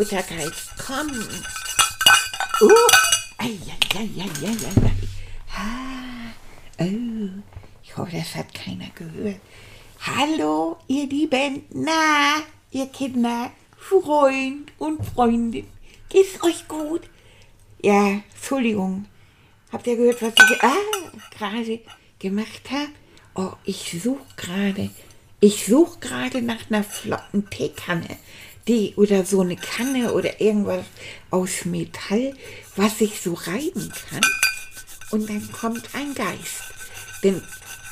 Komm, Buttergeist, komm. Uh, ei, ei, ei, ei, ei, ei. Ha, oh, ich hoffe, das hat keiner gehört. Hallo, ihr Lieben, na, ihr Kinder, Freund und Freundin, geht's euch gut? Ja, Entschuldigung, habt ihr gehört, was ich ah, gerade gemacht habe? Oh, ich suche gerade, ich suche gerade nach einer flotten Teekanne. Die oder so eine Kanne oder irgendwas aus Metall, was ich so reiben kann. Und dann kommt ein Geist. Denn,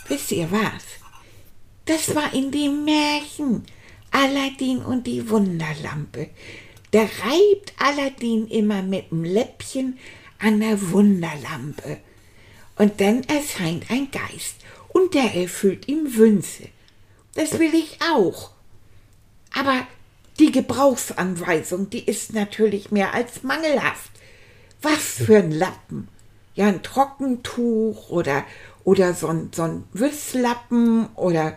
wisst ihr was? Das war in dem Märchen Aladdin und die Wunderlampe. Da reibt Aladdin immer mit dem Läppchen an der Wunderlampe. Und dann erscheint ein Geist und der erfüllt ihm Wünsche. Das will ich auch. Aber die Gebrauchsanweisung, die ist natürlich mehr als mangelhaft. Was für ein Lappen. Ja, ein Trockentuch oder, oder so ein, so ein Wüsslappen oder,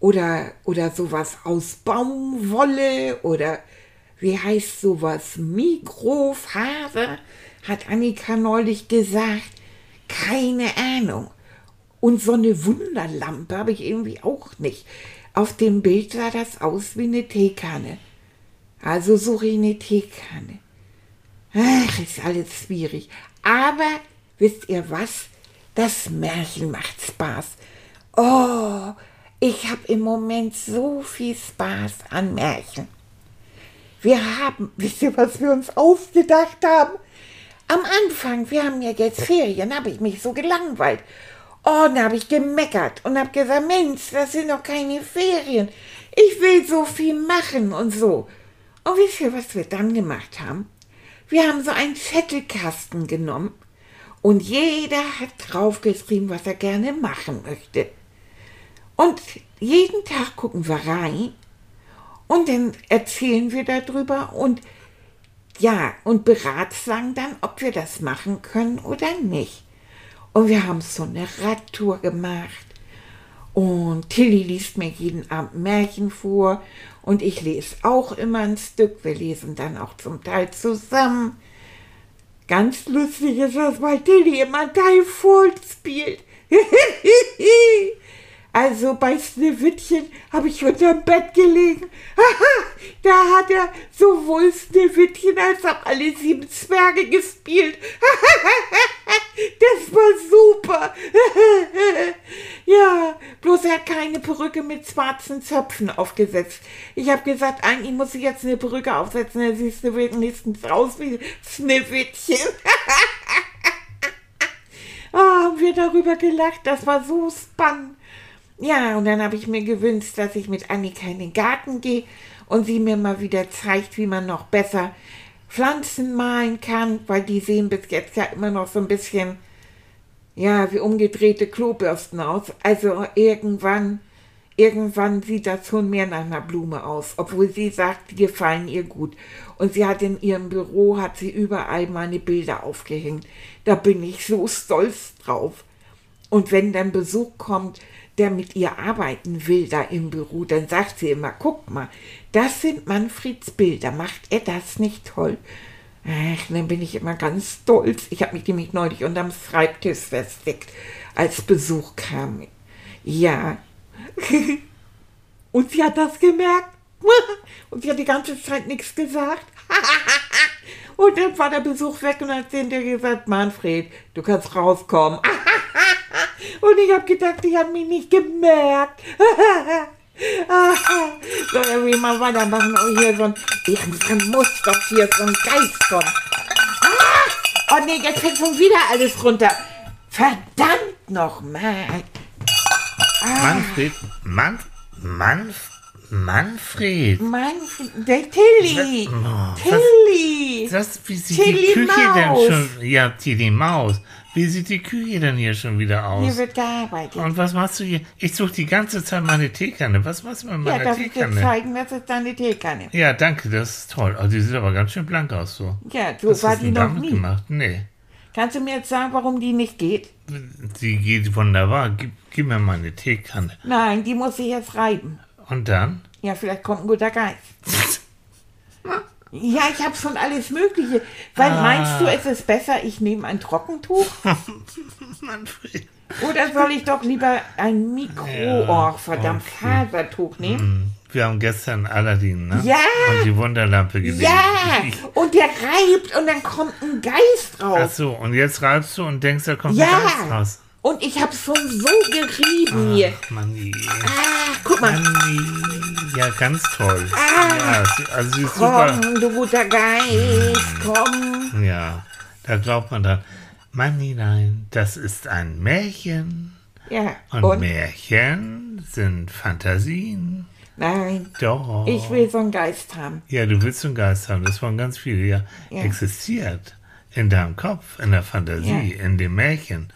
oder, oder sowas aus Baumwolle oder wie heißt sowas? Mikrofaser, hat Annika neulich gesagt. Keine Ahnung. Und so eine Wunderlampe habe ich irgendwie auch nicht. Auf dem Bild sah das aus wie eine Teekanne. Also Teekanne. Ach, ist alles schwierig. Aber wisst ihr was? Das Märchen macht Spaß. Oh, ich habe im Moment so viel Spaß an Märchen. Wir haben, wisst ihr, was wir uns ausgedacht haben? Am Anfang, wir haben ja jetzt Ferien, habe ich mich so gelangweilt. Oh, dann habe ich gemeckert und habe gesagt, Mensch, das sind doch keine Ferien. Ich will so viel machen und so. Und wisst ihr, was wir dann gemacht haben? Wir haben so einen Zettelkasten genommen und jeder hat draufgeschrieben, was er gerne machen möchte. Und jeden Tag gucken wir rein und dann erzählen wir darüber und ja, und beratschlagen dann, ob wir das machen können oder nicht. Und wir haben so eine Radtour gemacht. Und Tilly liest mir jeden Abend Märchen vor. Und ich lese auch immer ein Stück. Wir lesen dann auch zum Teil zusammen. Ganz lustig ist das, weil Tilly immer Teil spielt. Also bei Sneewittchen habe ich unterm Bett gelegen. da hat er sowohl Sneewittchen als auch alle sieben Zwerge gespielt. das war super. ja, bloß er hat keine Perücke mit schwarzen Zöpfen aufgesetzt. Ich habe gesagt, eigentlich muss ich jetzt eine Perücke aufsetzen, dann siehst du wenigstens aus wie Sneewittchen. oh, haben wir darüber gelacht, das war so spannend. Ja, und dann habe ich mir gewünscht, dass ich mit Annika in den Garten gehe und sie mir mal wieder zeigt, wie man noch besser Pflanzen malen kann, weil die sehen bis jetzt ja immer noch so ein bisschen, ja, wie umgedrehte Klobürsten aus. Also irgendwann, irgendwann sieht das schon mehr nach einer Blume aus, obwohl sie sagt, die gefallen ihr gut. Und sie hat in ihrem Büro, hat sie überall meine Bilder aufgehängt. Da bin ich so stolz drauf. Und wenn dann Besuch kommt, der mit ihr arbeiten will da im Büro, dann sagt sie immer, guck mal, das sind Manfreds Bilder, macht er das nicht toll? Ach, dann bin ich immer ganz stolz. Ich habe mich nämlich neulich unterm Schreibtisch versteckt, als Besuch kam. Ja. Und sie hat das gemerkt. Und sie hat die ganze Zeit nichts gesagt. Und dann war der Besuch weg und hat sie hinterher gesagt, Manfred, du kannst rauskommen. Und ich habe gedacht, ich habe mich nicht gemerkt. so, irgendwie mal weitermachen. Oh, hier so ein, irgendwann muss doch hier so ein Geist kommen. Ah! Oh nee, jetzt fällt schon wieder alles runter. Verdammt nochmal. Ah. Manfred, Manf, Manf, Manfred. Manfred, der Tilly. Oh, Tilly. Das, wie sieht Tilly die Küche Maus. denn schon? Ja, Tilly Maus. Wie sieht die Küche denn hier schon wieder Hier aus? wird gearbeitet. Und was machst du hier? Ich suche die ganze Zeit meine Teekanne. Was machst du mit Ja, meiner darf ich dir Teekanne? zeigen, das ist deine Teekanne. Ja, danke, das ist toll. Oh, die sieht aber ganz schön blank aus so. Ja, Was war hast du die noch nie. gemacht? Nee. Kannst du mir jetzt sagen, warum die nicht geht? Die geht wunderbar. Gib, gib mir meine Teekanne. Nein, die muss ich jetzt reiben. Und dann? Ja, vielleicht kommt ein guter Geist. Ja, ich habe schon alles Mögliche. Weil Ah. meinst du, es ist besser, ich nehme ein Trockentuch? Manfred. Oder soll ich doch lieber ein Mikro, Ja, oh, verdammt, okay. Fasertuch nehmen? Wir haben gestern Aladdin, ne? Ja. Und die Wunderlampe gelesen. Ja, und der reibt und dann kommt ein Geist Ach raus. so, und jetzt reibst du und denkst, da kommt Ja. ein Geist raus. Und ich habe schon so gerieben hier. Manni. Ah, guck mal. Manni. Ja, ganz toll. Ah. Ja, also sie ist super. Komm, du guter Geist, komm. Ja, da glaubt man dann. Manni, nein, das ist ein Märchen. Ja, Und, und? Märchen sind Fantasien. Nein, Doch. ich will so einen Geist haben. Ja, du willst einen Geist haben. Das waren ganz viele. Ja, Ja. existiert in deinem Kopf, in der Fantasie, in dem Märchen.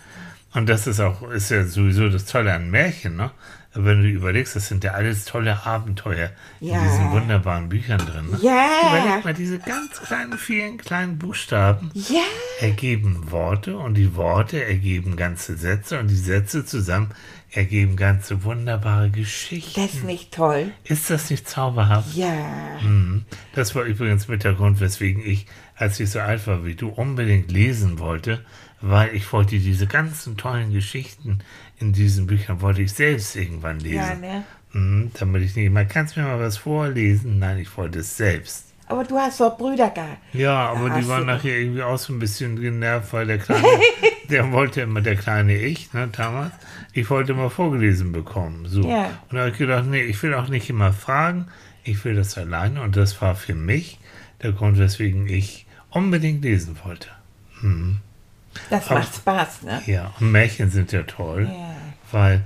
Und das ist auch, ist ja sowieso das Tolle an Märchen, ne? Wenn du überlegst, das sind ja alles tolle Abenteuer Ja. in diesen wunderbaren Büchern drin. Ne? Ja. Überleg mal, diese ganz kleinen, vielen kleinen Buchstaben Ja, ergeben Worte und die Worte ergeben ganze Sätze und die Sätze zusammen ergeben ganze wunderbare Geschichten. das ist nicht toll. Ist das nicht zauberhaft? Ja, Mhm. Das war übrigens mit der Grund, weswegen ich, als ich so alt war wie du, unbedingt lesen wollte, weil ich wollte diese ganzen tollen Geschichten in diesen Büchern, wollte ich selbst irgendwann lesen. ja, ne? Mhm, damit ich nicht mal, kannst du mir mal was vorlesen? Nein, ich wollte es selbst. Aber du hast doch Brüder gehabt. Ja, aber hast die waren nachher irgendwie auch so ein bisschen genervt, weil der Kleine, der wollte immer, der kleine Ich, ne, damals, ich wollte immer vorgelesen bekommen. So. Ja. Und da habe ich gedacht, nee, ich will auch nicht immer fragen, ich will das alleine. Und das war für mich der Grund, weswegen ich unbedingt lesen wollte. Das Aber- macht Spaß, ne? Ja, und Märchen sind ja toll, Ja. weil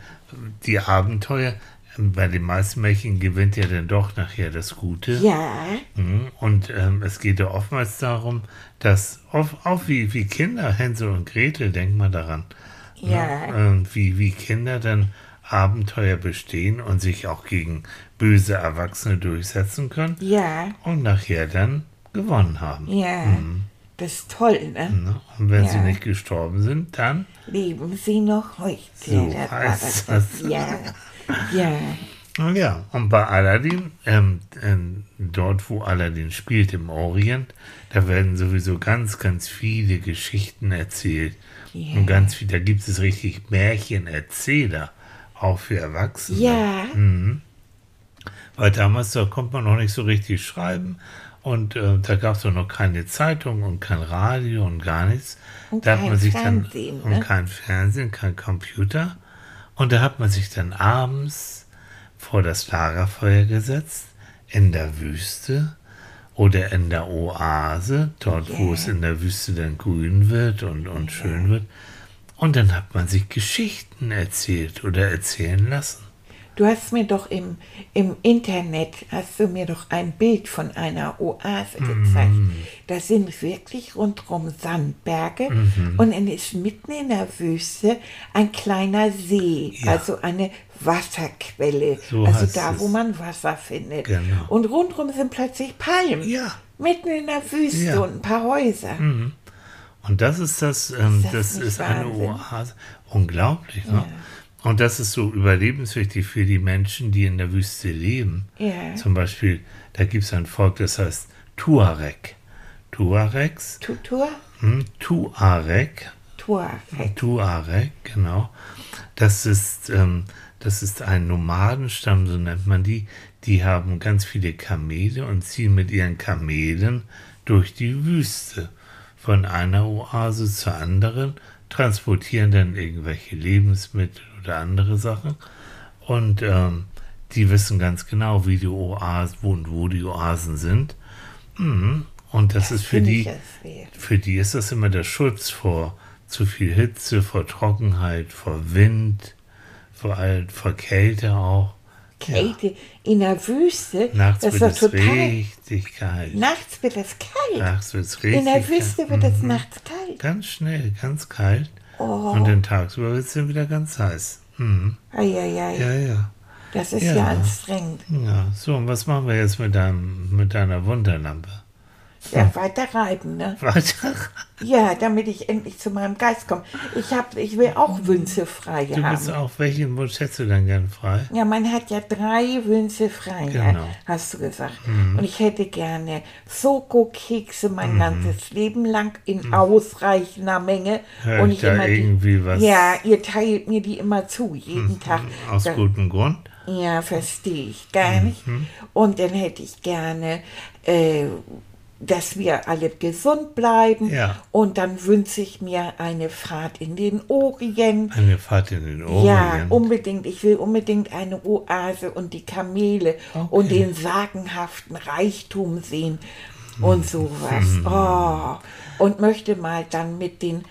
die Abenteuer, bei den meisten Märchen gewinnt ja dann doch nachher das Gute. Ja, Mhm. Und ähm, es geht ja oftmals darum, dass auch, auch wie, wie Kinder, Hänsel und Gretel, denkt man daran, Ja. ne? ähm, wie, wie Kinder dann Abenteuer bestehen und sich auch gegen böse Erwachsene durchsetzen können ja, und nachher dann gewonnen haben. ja. Das ist toll, ne? Ne? Und wenn sie Ja. nicht gestorben sind, dann Leben Sie noch heute? So das heißt das. das. Ja, ja, Ja, und bei Aladdin, ähm, ähm, dort wo Aladdin spielt im Orient, da werden sowieso ganz, ganz viele Geschichten erzählt. Ja. Und ganz viel, da gibt es richtig Märchenerzähler, auch für Erwachsene. ja. Weil damals, da konnte man noch nicht so richtig schreiben. Und äh, da gab es auch noch keine Zeitung und kein Radio und gar nichts. Und da hat man sich dann Fernsehen, und ne? kein Fernsehen, kein Computer. Und da hat man sich dann abends vor das Lagerfeuer gesetzt, in der Wüste oder in der Oase, dort wo Yeah. es in der Wüste dann grün wird und, und schön wird. Und dann hat man sich Geschichten erzählt oder erzählen lassen. Du hast mir doch im, im Internet, hast du mir doch ein Bild von einer Oase gezeigt. Mhm. Da sind wirklich rundherum Sandberge Mhm. und es ist mitten in der Wüste ein kleiner See, Ja. also eine Wasserquelle, So also da, wo man Wasser findet. Genau. Und rundherum sind plötzlich Palmen. Ja. Mitten in der Wüste Ja. Mhm. und ein paar Häuser. Und das ist das, ähm, Ist das das, ist eine Wahnsinn? Oase. Unglaublich, ne? Und das ist so überlebenswichtig für die Menschen, die in der Wüste leben. Ja. Zum Beispiel, da gibt es ein Volk, das heißt Tuareg. Tuaregs, Tutur? hm, Tuareg, Tuareg. Tuareg, genau. Das ist, ähm, das ist ein Nomadenstamm, so nennt man die. Die haben ganz viele Kamele und ziehen mit ihren Kamelen durch die Wüste. Von einer Oase zur anderen, transportieren dann irgendwelche Lebensmittel oder andere Sachen. Und ähm, die wissen ganz genau, wie die Oasen, wo und wo die Oasen sind. Mhm. Und das, ist für die, für die ist das immer der Schutz vor zu viel Hitze, vor Trockenheit, vor Wind, vor, all, vor Kälte auch. Kälte in der Wüste. Nachts das wird es richtig kalt. Nachts wird es kalt. Nachts wird es richtig in der kalt. Wüste wird es nachts kalt. Ganz schnell, ganz kalt. Oh. Und dann tagsüber wird es dann wieder ganz heiß. Mhm. Eieiei. Ja, ja. Das ist Ja. ja, anstrengend. Ja, so, und was machen wir jetzt mit, deinem, mit deiner Wunderlampe? Ja, weiter reiben, ne? Weiter? Ja, damit ich endlich zu meinem Geist komme. Ich, hab, ich will auch Wünsche frei Du haben. auch, welchen Wunsch hättest du dann gern frei? Ja, man hat ja drei Wünsche frei, ja, Genau. hast du gesagt. Und ich hätte gerne Soko-Kekse mein ganzes Leben lang in ausreichender Menge. Hör und ich da irgendwie was Ja, ihr teilt mir die immer zu, jeden Tag. aus Da- gutem Grund? Ja, verstehe ich gar nicht. Und dann hätte ich gerne, äh, dass wir alle gesund bleiben. Ja. Und dann wünsche ich mir eine Fahrt in den Orient. Eine Fahrt in den Orient. Ja, unbedingt. Ich will unbedingt eine Oase und die Kamele und den sagenhaften Reichtum sehen und sowas. Oh. Und möchte mal dann mit den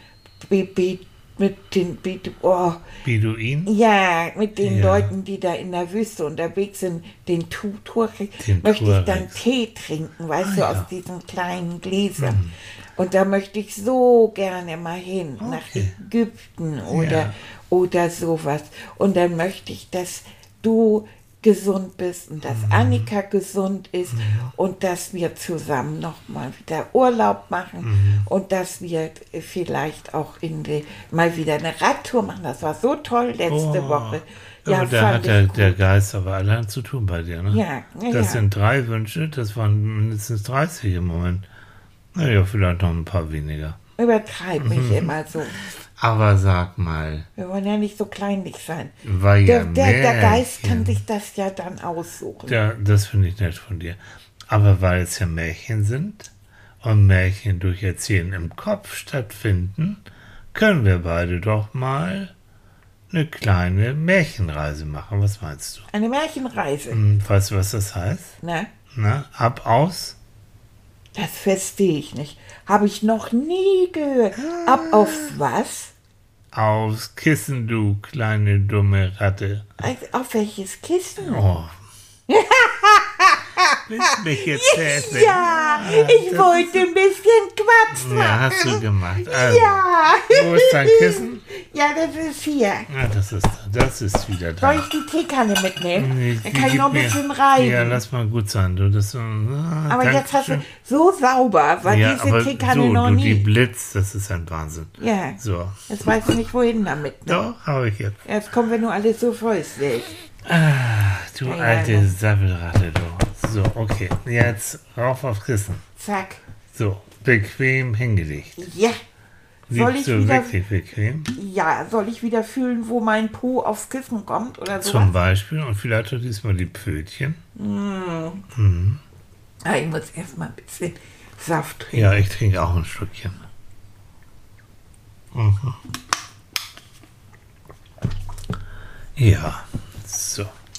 Be Be mit den Be oh, Beduin? ja, mit den Ja. Leuten, die da in der Wüste unterwegs sind, den Tu- Tuareg, Den möchte ich dann. Tee trinken, weißt Ah, du, ja. aus diesen kleinen Gläsern. Und da möchte ich so gerne mal hin, nach Okay. Ägypten oder, Ja. oder sowas. Und dann möchte ich, dass du gesund bist und Mhm. dass Annika gesund ist und dass wir zusammen noch mal wieder Urlaub machen Mhm. und dass wir vielleicht auch in die, mal wieder eine Radtour machen. Das war so toll letzte Oh. Woche. aber da hat der, der. Geist aber allein zu tun bei dir, ne? Ja, ja, Das ja. sind drei Wünsche, das waren mindestens 30 im Moment. Naja, vielleicht noch ein paar weniger. Übertreib mich Mhm. immer so. Aber sag mal, Wir wollen ja nicht so kleinlich sein. war ja Der, der, der Geist kann sich das ja dann aussuchen. Ja, das finde ich nett von dir. Aber weil es ja Märchen sind und Märchen durch Erzählen im Kopf stattfinden, können wir beide doch mal eine kleine Märchenreise machen. Was meinst du? Eine Märchenreise. Hm, Weißt du, was das heißt? Ne? Na, ab aus? Das verstehe ich nicht. Habe ich noch nie gehört. Ab auf was? Aufs Kissen, du kleine dumme Ratte. Auf welches Kissen? Oh. Willst mich jetzt helfen? Ja, ich wollte ein bisschen Quatsch Ja, machen. hast du gemacht. Also, Ja. wo ist dein Kissen? Ja, das ist hier. Ah, das ist, das ist wieder da. Soll ich die Teekanne mitnehmen? Nee, Dann die kann ich noch ein bisschen reiben. Ja, lass mal gut sein. Du, das, ah, aber jetzt hast du so sauber, war ja, diese Teekanne so, noch du, die nie. Blitz, das ist ein Wahnsinn. Ja, So. jetzt weiß ich nicht, wohin damit. Ne? Doch, habe ich jetzt. Jetzt kommen wir nur alle so vollständig. Ah, du Ja, ja, alte ja. Sabbelratte, du. So, okay. Jetzt rauf aufs Kissen. Zack. So, bequem hingelegt. Ja. Soll Liegst ich wieder, wirklich bequem? ja, soll ich wieder fühlen, wo mein Po aufs Kissen kommt oder Zum sowas? Beispiel, und vielleicht auch diesmal die Pfötchen. Ah, ich muss erstmal ein bisschen Saft trinken. Ja, ich trinke auch ein Stückchen. Mhm. Ja, so.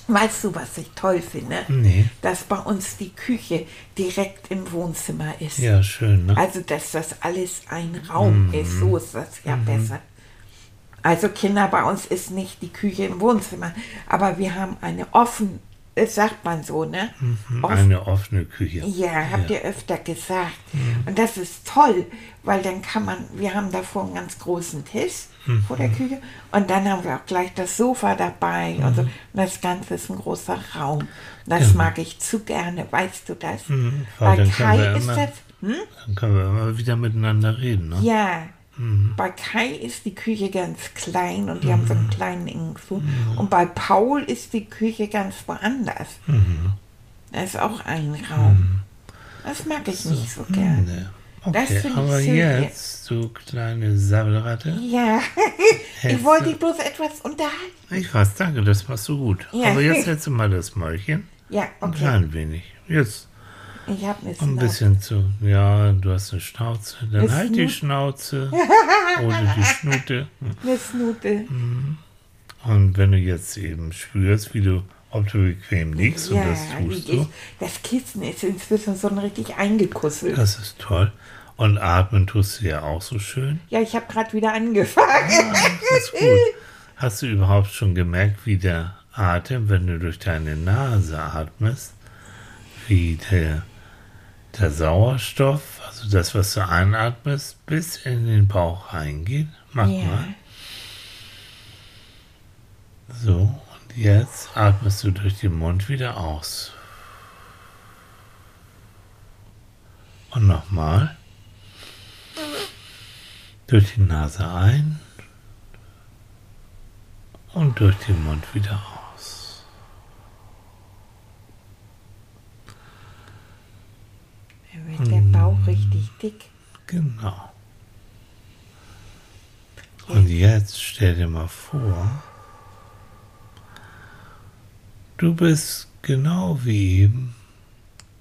Weißt du, was ich toll finde? Nee. Dass bei uns die Küche direkt im Wohnzimmer ist. Ja, schön, ne? Also, dass das alles ein Raum ist, so ist das ja besser. Also, Kinder, bei uns ist nicht die Küche im Wohnzimmer, aber wir haben eine offen, das sagt man so, ne? Off- Eine offene Küche. ja, habt ihr öfter gesagt. Und das ist toll, weil dann kann man, wir haben davor einen ganz großen Tisch vor der Küche und dann haben wir auch gleich das Sofa dabei und so. Und das Ganze ist ein großer Raum. Das mag ich zu gerne, weißt du das? weil Bei können wir Kai ist immer- das, hm? Dann können wir immer wieder miteinander reden, ne? Ja. Bei Kai ist die Küche ganz klein und die haben so einen kleinen engen Flur. Und bei Paul ist die Küche ganz woanders. Da ist auch ein Raum. Das mag ich nicht so gern. Das Okay, finde ich aber schön jetzt, du kleine Sabbelratte. Ja, ich wollte dich bloß etwas unterhalten. Ich weiß, danke, das machst du gut. Ja. Aber jetzt du mal das Mäulchen. Ja, Ein okay. klein wenig. Jetzt Ich habe eine ein Schnauze. bisschen zu. Ja, du hast eine Schnauze. Dann Eine halt die Snut- Schnauze. Oder die Schnute. Eine Snute. Und wenn du jetzt eben spürst, wie du, ob du bequem liegst, und Ja, das tust du, ich. das Kissen ist inzwischen so richtig eingekusselt. das ist toll. Und atmen tust du ja auch so schön. Ja, ich habe gerade wieder angefangen. Das ist gut. Hast du überhaupt schon gemerkt, wie der Atem, wenn du durch deine Nase atmest, wie der, der Sauerstoff, also das, was du einatmest, bis in den Bauch reingeht. Mach Ja. mal. So, und jetzt atmest du durch den Mund wieder aus. Und nochmal. Durch die Nase ein und durch den Mund wieder aus. Dann wird der Bauch richtig dick. Genau. Und jetzt stell dir mal vor, du bist genau wie eben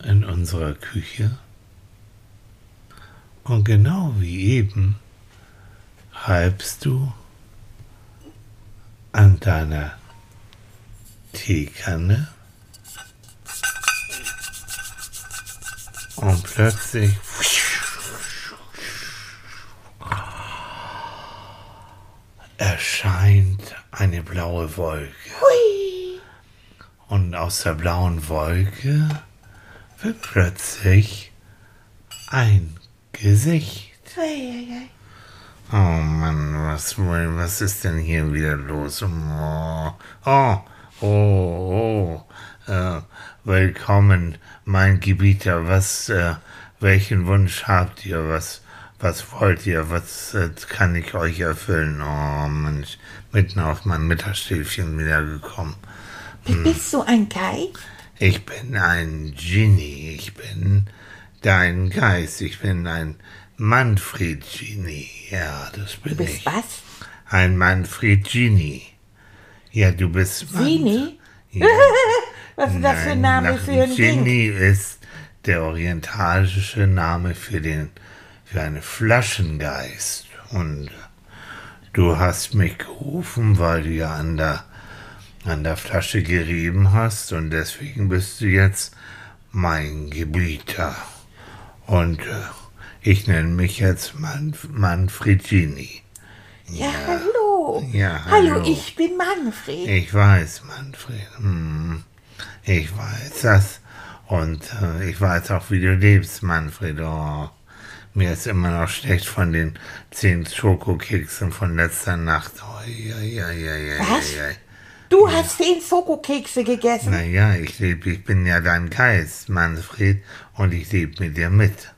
in unserer Küche und genau wie eben reibst du an deiner Teekanne und plötzlich erscheint eine blaue Wolke. Und aus der blauen Wolke wird plötzlich ein Gesicht. Oh Mann, was, was ist denn hier wieder los? Oh, oh, oh, oh. Äh, willkommen, mein Gebieter. Was, äh, welchen Wunsch habt ihr? Was, was wollt ihr? Was äh, kann ich euch erfüllen? Oh Mensch, mitten auf mein Mittagsschläfchen wiedergekommen. B- Bist du ein Geist? Ich bin ein Genie. Ich bin dein Geist. Ich bin ein Manfred-Genie. Ja, das bin Du bist ich. was? Ein Manfred-Genie. Ja, du bist Man- Sini? Ja. Was ist das für ein Name für ein Ding? Genie ist der orientalische Name für den für einen Flaschengeist. Und du hast mich gerufen, weil du ja an der an der Flasche gerieben hast und deswegen bist du jetzt mein Gebieter. Und äh, ich nenne mich jetzt Manf Manfred Genie. Ja, hallo. Ja, hallo. hallo. ich bin Manfred. Ich weiß, Manfred. Hm, ich weiß das. Und äh, ich weiß auch, wie du lebst, Manfred. Oh, mir ist immer noch schlecht von den zehn Schokokeksen von letzter Nacht. Oh, ja, ja, ja, ja, Was? ja, ja. Du hast zehn Schokokekse gegessen. Naja, ich lebe, ich bin ja dein Geist, Manfred, und ich lebe mit dir mit.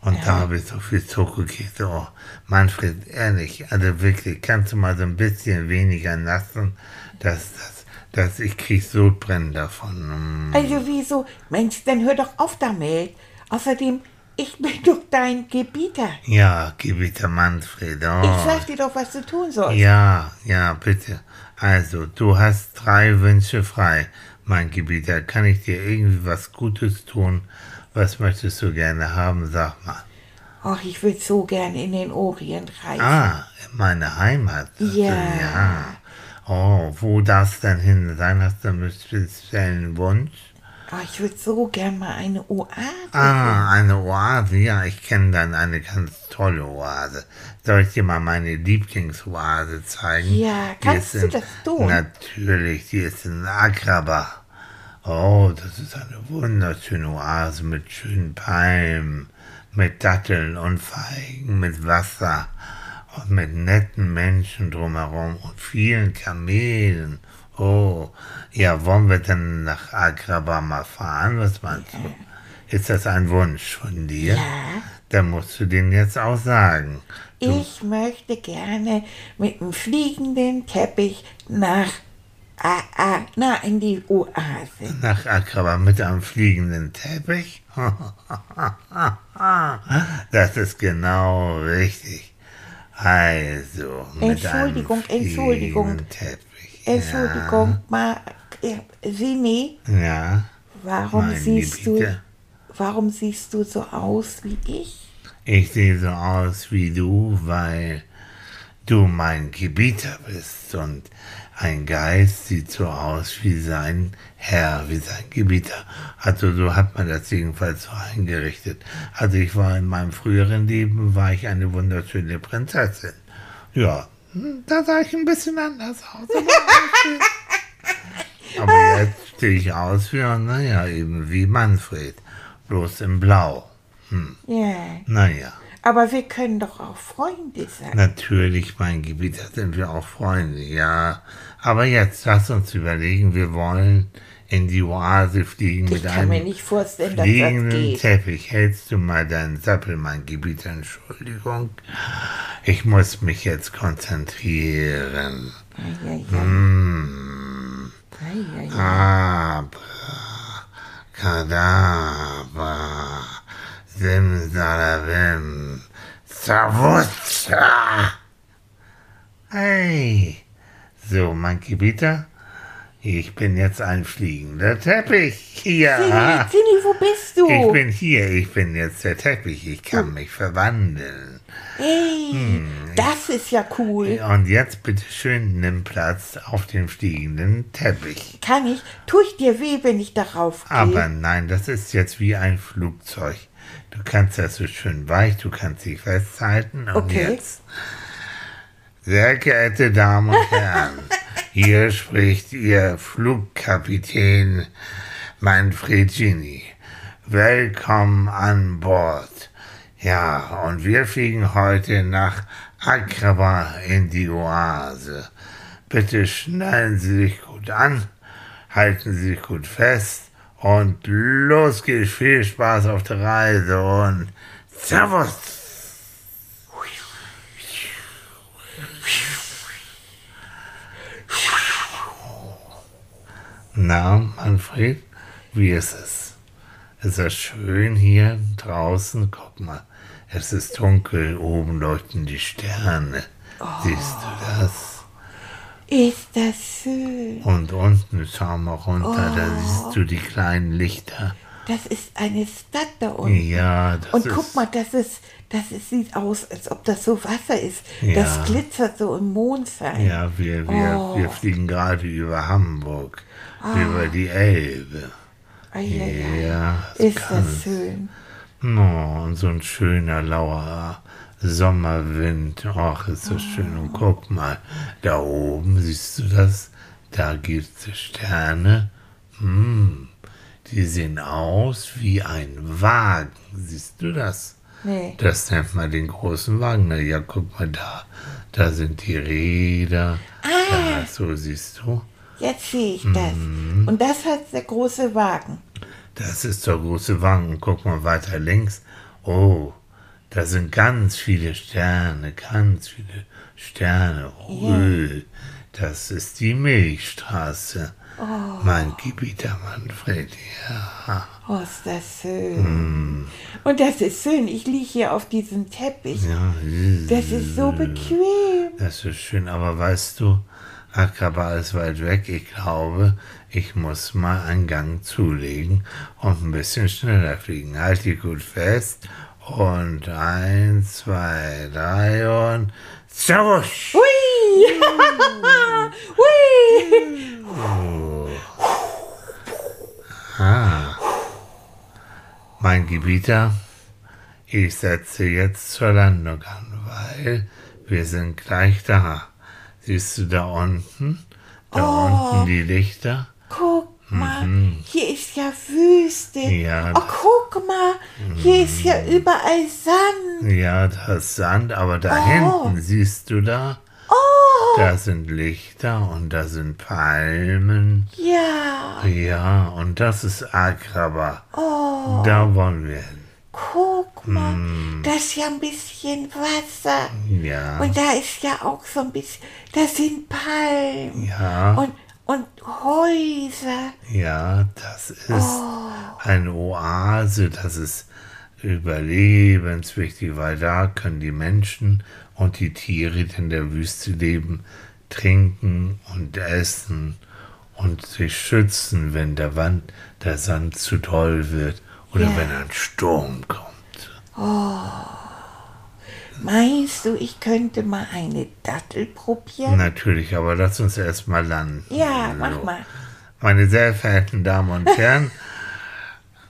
Und da habe ich so viel Schokokekse. Oh, Manfred, ehrlich, also wirklich, kannst du mal so ein bisschen weniger lassen, dass, dass, dass ich krieg Sodbrennen davon. Mm. Also wieso? Mensch, dann hör doch auf damit. Außerdem, ich bin doch dein Gebieter. Ja, Gebieter Manfred, oh. Ich sag dir doch, was du tun sollst. Ja, ja, bitte. Also, du hast drei Wünsche frei, mein Gebieter. Kann ich dir irgendwie was Gutes tun? Was möchtest du gerne haben? Sag mal. Ach, ich würde so gern in den Orient reisen. Ah, in meine Heimat. sagst du, Ja. Oh, wo das denn hin sein? Hast du einen speziellen Wunsch? Ah, ich würde so gern mal eine Oase. Ah, eine Oase. Ja, ich kenne dann eine ganz tolle Oase. Soll ich dir mal meine Lieblingsoase zeigen? Ja, kannst du in- das tun? Natürlich, die ist in Agrabah. Oh, das ist eine wunderschöne Oase mit schönen Palmen, mit Datteln und Feigen, mit Wasser und mit netten Menschen drumherum und vielen Kamelen. Oh, ja, wollen wir denn nach Agrabah mal fahren? Was meinst du? Ist das ein Wunsch von dir? Ja. Dann musst du den jetzt auch sagen. Ich möchte gerne mit einem fliegenden Teppich nach, ah, ah, na, in die Oase. Nach Agrabah mit einem fliegenden Teppich? Das ist genau richtig. Also, Entschuldigung, Entschuldigung. Teppich. Entschuldigung, mal, äh, Sini, Ja, warum siehst du, Gebieter. warum siehst du so aus wie ich? ich sehe so aus wie du, weil du mein Gebieter bist und ein Geist sieht so aus wie sein Herr, wie sein Gebieter. Also so hat man das jedenfalls so eingerichtet. Also ich war in meinem früheren Leben, war ich eine wunderschöne Prinzessin. Ja, hm, da sah ich ein bisschen anders aus. Aber jetzt stehe ich aus wie, naja, eben wie Manfred, bloß in Blau. Ja. Naja, Aber wir können doch auch Freunde sein. natürlich, mein Gebiet, da sind wir auch Freunde, ja. Aber jetzt lass uns überlegen, wir wollen in die Oase fliegen Ich mit kann mir einem nicht vorstellen, dass das fliegenden geht. Teppich. Hältst du mal deinen Sappel, mein Gebiet, Entschuldigung. Ich muss mich jetzt konzentrieren. Ei, ei, Hm. ei, ei, ei. Abracadabra, Simsalabim, Zawutza. Hey, so, mein Gebieter, ich bin jetzt ein fliegender Teppich. Ja, Zini, Zini, wo bist du? ich bin hier, ich bin jetzt der Teppich, ich kann mich verwandeln. Hey, Hm. das ist ja cool. Und jetzt bitte schön, nimm Platz auf dem fliegenden Teppich. Kann ich? Tue ich dir weh, wenn ich darauf gehe? Aber nein, das ist jetzt wie ein Flugzeug. Du kannst das so schön weich, du kannst sie festhalten. Und Okay. jetzt, sehr geehrte Damen und Herren, hier spricht Ihr Flugkapitän Manfred Gini. Willkommen an Bord. Ja, und wir fliegen heute nach Agrabah in die Oase. Bitte schnallen Sie sich gut an, halten Sie sich gut fest und los geht's. Viel Spaß auf der Reise und Servus! Na, Manfred, wie ist es? Ist es schön hier draußen? Guck mal, es ist dunkel, oben leuchten die Sterne. Siehst du das? Ist das schön. Und unten, schau mal runter, da siehst du die kleinen Lichter. Das ist eine Stadt da unten. Ja, das Und ist... guck mal, das ist, das ist, sieht aus, als ob das so Wasser ist. Ja. Das glitzert so im Mondschein. Ja, wir, wir, Oh. wir fliegen gerade über Hamburg, über die Elbe. Ei, ei, ei. Ja, Ist kann das schön. Oh, und so ein schöner, lauer Sommerwind. Ach, ist das schön. Und guck mal, da oben, siehst du das? Da gibt's die Sterne. Hm, die sehen aus wie ein Wagen. Siehst du das? Nee. Das nennt man den großen Wagen. Na ja, guck mal da. Da sind die Räder. Da, so siehst du. Jetzt sehe ich das. Mhm. Und das hat der große Wagen. Das ist der große Wagen. Und guck mal weiter links. Oh, da sind ganz viele Sterne, ganz viele Sterne. Ui, das ist die Milchstraße. Mein Gebieter Manfred, ja. Oh, ist das schön. Und das ist schön. Ich liege hier auf diesem Teppich. ja. Das ist so bequem. Das ist schön, aber weißt du, Akaba ist weit weg. Ich glaube, ich muss mal einen Gang zulegen und ein bisschen schneller fliegen. Halt dich gut fest. Und eins, zwei, drei und Servus! Hui! Hui! Mein Gebieter, ich setze jetzt zur Landung an, weil wir sind gleich da. Siehst du da unten? Da unten die Lichter? Guck mal, hier ist ja Wüste. Mhm. Ja. Mhm. Oh, guck mal, hier ist ja überall Sand. Ja, da ist Sand, aber da Oh. hinten, siehst du da? Oh, Da sind Lichter und da sind Palmen. ja. Ja, und das ist Agraba. Oh, Da wollen wir hin. Guck mal, Mhm. da ist ja ein bisschen Wasser. Ja, Und da ist ja auch so ein bisschen, da sind Palmen. ja, Und, und Häuser. ja, das ist Oh. eine Oase. Das ist überlebenswichtig, weil da können die Menschen und die Tiere, die in der Wüste leben, trinken und essen und sich schützen, wenn der, Wand, der Sand zu doll wird oder Ja. wenn ein Sturm kommt. Meinst du, ich könnte mal eine Dattel probieren? Natürlich, aber lass uns erst mal landen. Ja, mach So. mal. Meine sehr verehrten Damen und Herren,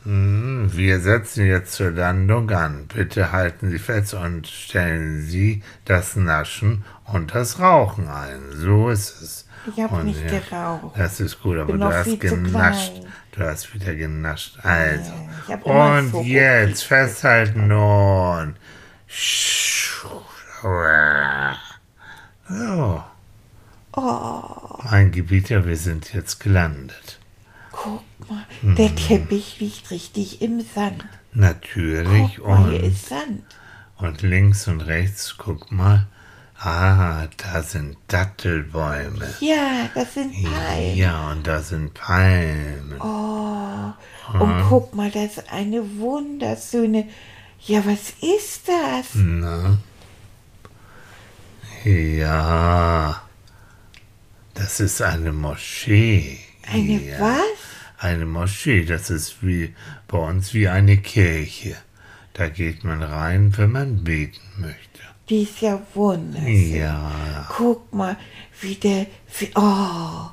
Hm, Wir setzen jetzt zur Landung an. Bitte halten Sie fest und stellen Sie das Naschen und das Rauchen ein. So ist es. Ich habe nicht ja, geraucht. Das ist gut, aber Bin du hast genascht. klein. Du hast wieder genascht. Also. Und jetzt festhalten und. So. Oh, Mein Gebieter, wir sind jetzt gelandet. guck mal, Mhm. der Teppich liegt richtig im Sand. Natürlich. Guck mal, hier Und, ist Sand. und links und rechts, guck mal. Ah, da sind Dattelbäume. Ja, das sind Palmen. Ja, und da sind Palmen. Oh, und guck mal, das ist eine wunderschöne. Ja, was ist das? Na? Ja. Das ist eine Moschee. Eine ja. was? Eine Moschee, das ist wie bei uns wie eine Kirche. Da geht man rein, wenn man beten möchte. Die ist ja wunderschön. Ja, Guck mal, wie der. Wie, oh,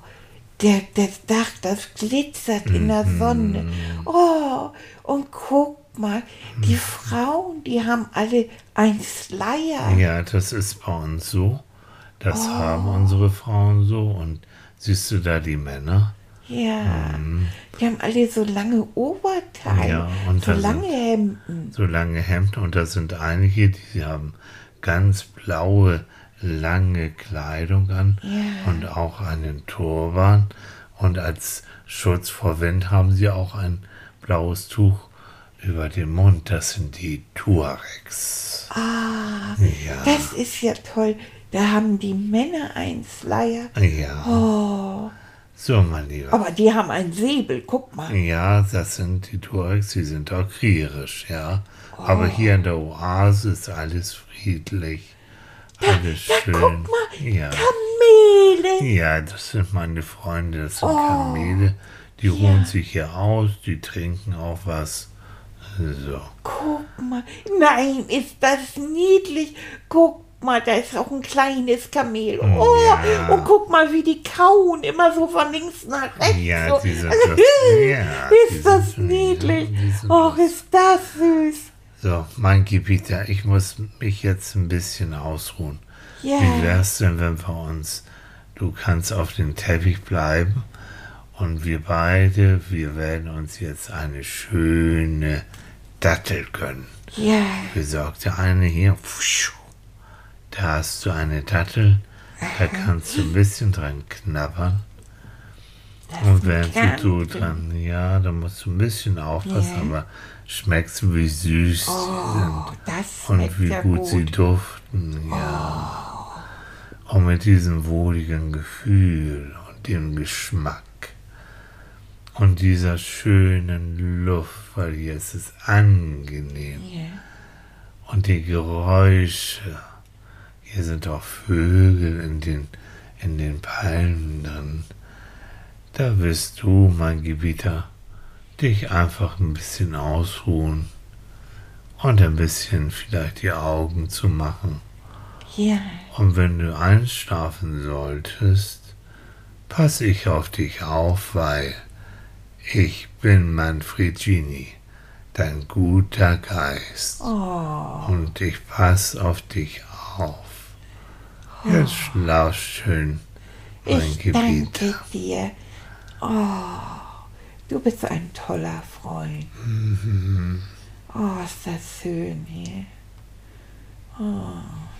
der, das Dach, das glitzert in der Mhm. Sonne. Oh, und guck mal, die Frauen, die haben alle ein Schleier. ja, das ist bei uns so. Das Oh. haben unsere Frauen so. Und siehst du da die Männer? Ja, die haben alle so lange Oberteile, Mhm. Ja, und so da sind- lange Hemden. So lange Hemden. Und da sind einige, die haben ganz blaue, lange Kleidung an Ja. und auch einen Turban. Und als Schutz vor Wind haben sie auch ein blaues Tuch über dem Mund. Das sind die Tuaregs. Ah, Ja. das ist ja toll. Da haben die Männer einen Schleier. Ja. Oh, So, mein Lieber. aber die haben einen Säbel, guck mal. Ja, das sind die Tuaregs, die sind auch kriegerisch, ja. Aber hier in der Oase ist alles friedlich. Alles schön. Guck mal, ja. Kamele. ja, das sind meine Freunde, das sind Kamele. Die ruhen sich hier aus, die trinken auch was. So. Guck mal. Nein, ist das niedlich. Guck mal, da ist auch ein kleines Kamel. Oh, Ja. und guck mal, wie die kauen. Immer so von links nach rechts. Ja, so. die sind das- ja, ist das niedlich. Och, ist das süß. So, mein Gebieter, ich muss mich jetzt ein bisschen ausruhen. Ja. Wie wär's denn, wenn wir uns, du kannst auf dem Teppich bleiben und wir beide, wir werden uns jetzt eine schöne Dattel gönnen. Ja. Besorg dir eine hier. Da hast du eine Dattel, da kannst du ein bisschen dran knabbern. Und während du dran, ja, da musst du ein bisschen aufpassen, Ja. aber schmeckst du, wie süß Oh, sie sind und wie gut, gut. sie duften, ja. Und mit diesem wohligen Gefühl und dem Geschmack und dieser schönen Luft, weil hier ist es angenehm Ja. und die Geräusche. Hier sind auch Vögel in den, in den Palmen drin. Da wirst du, mein Gebieter, dich einfach ein bisschen ausruhen und ein bisschen vielleicht die Augen zu machen. Ja. Und wenn du einschlafen solltest, pass ich auf dich auf, weil ich bin Manfred Genie, dein guter Geist. Oh, Und ich pass auf dich auf. Jetzt schlaf schön, mein ich danke Gebieter. dir. Oh, du bist ein toller Freund. Mhm. Oh, ist das schön hier. Oh.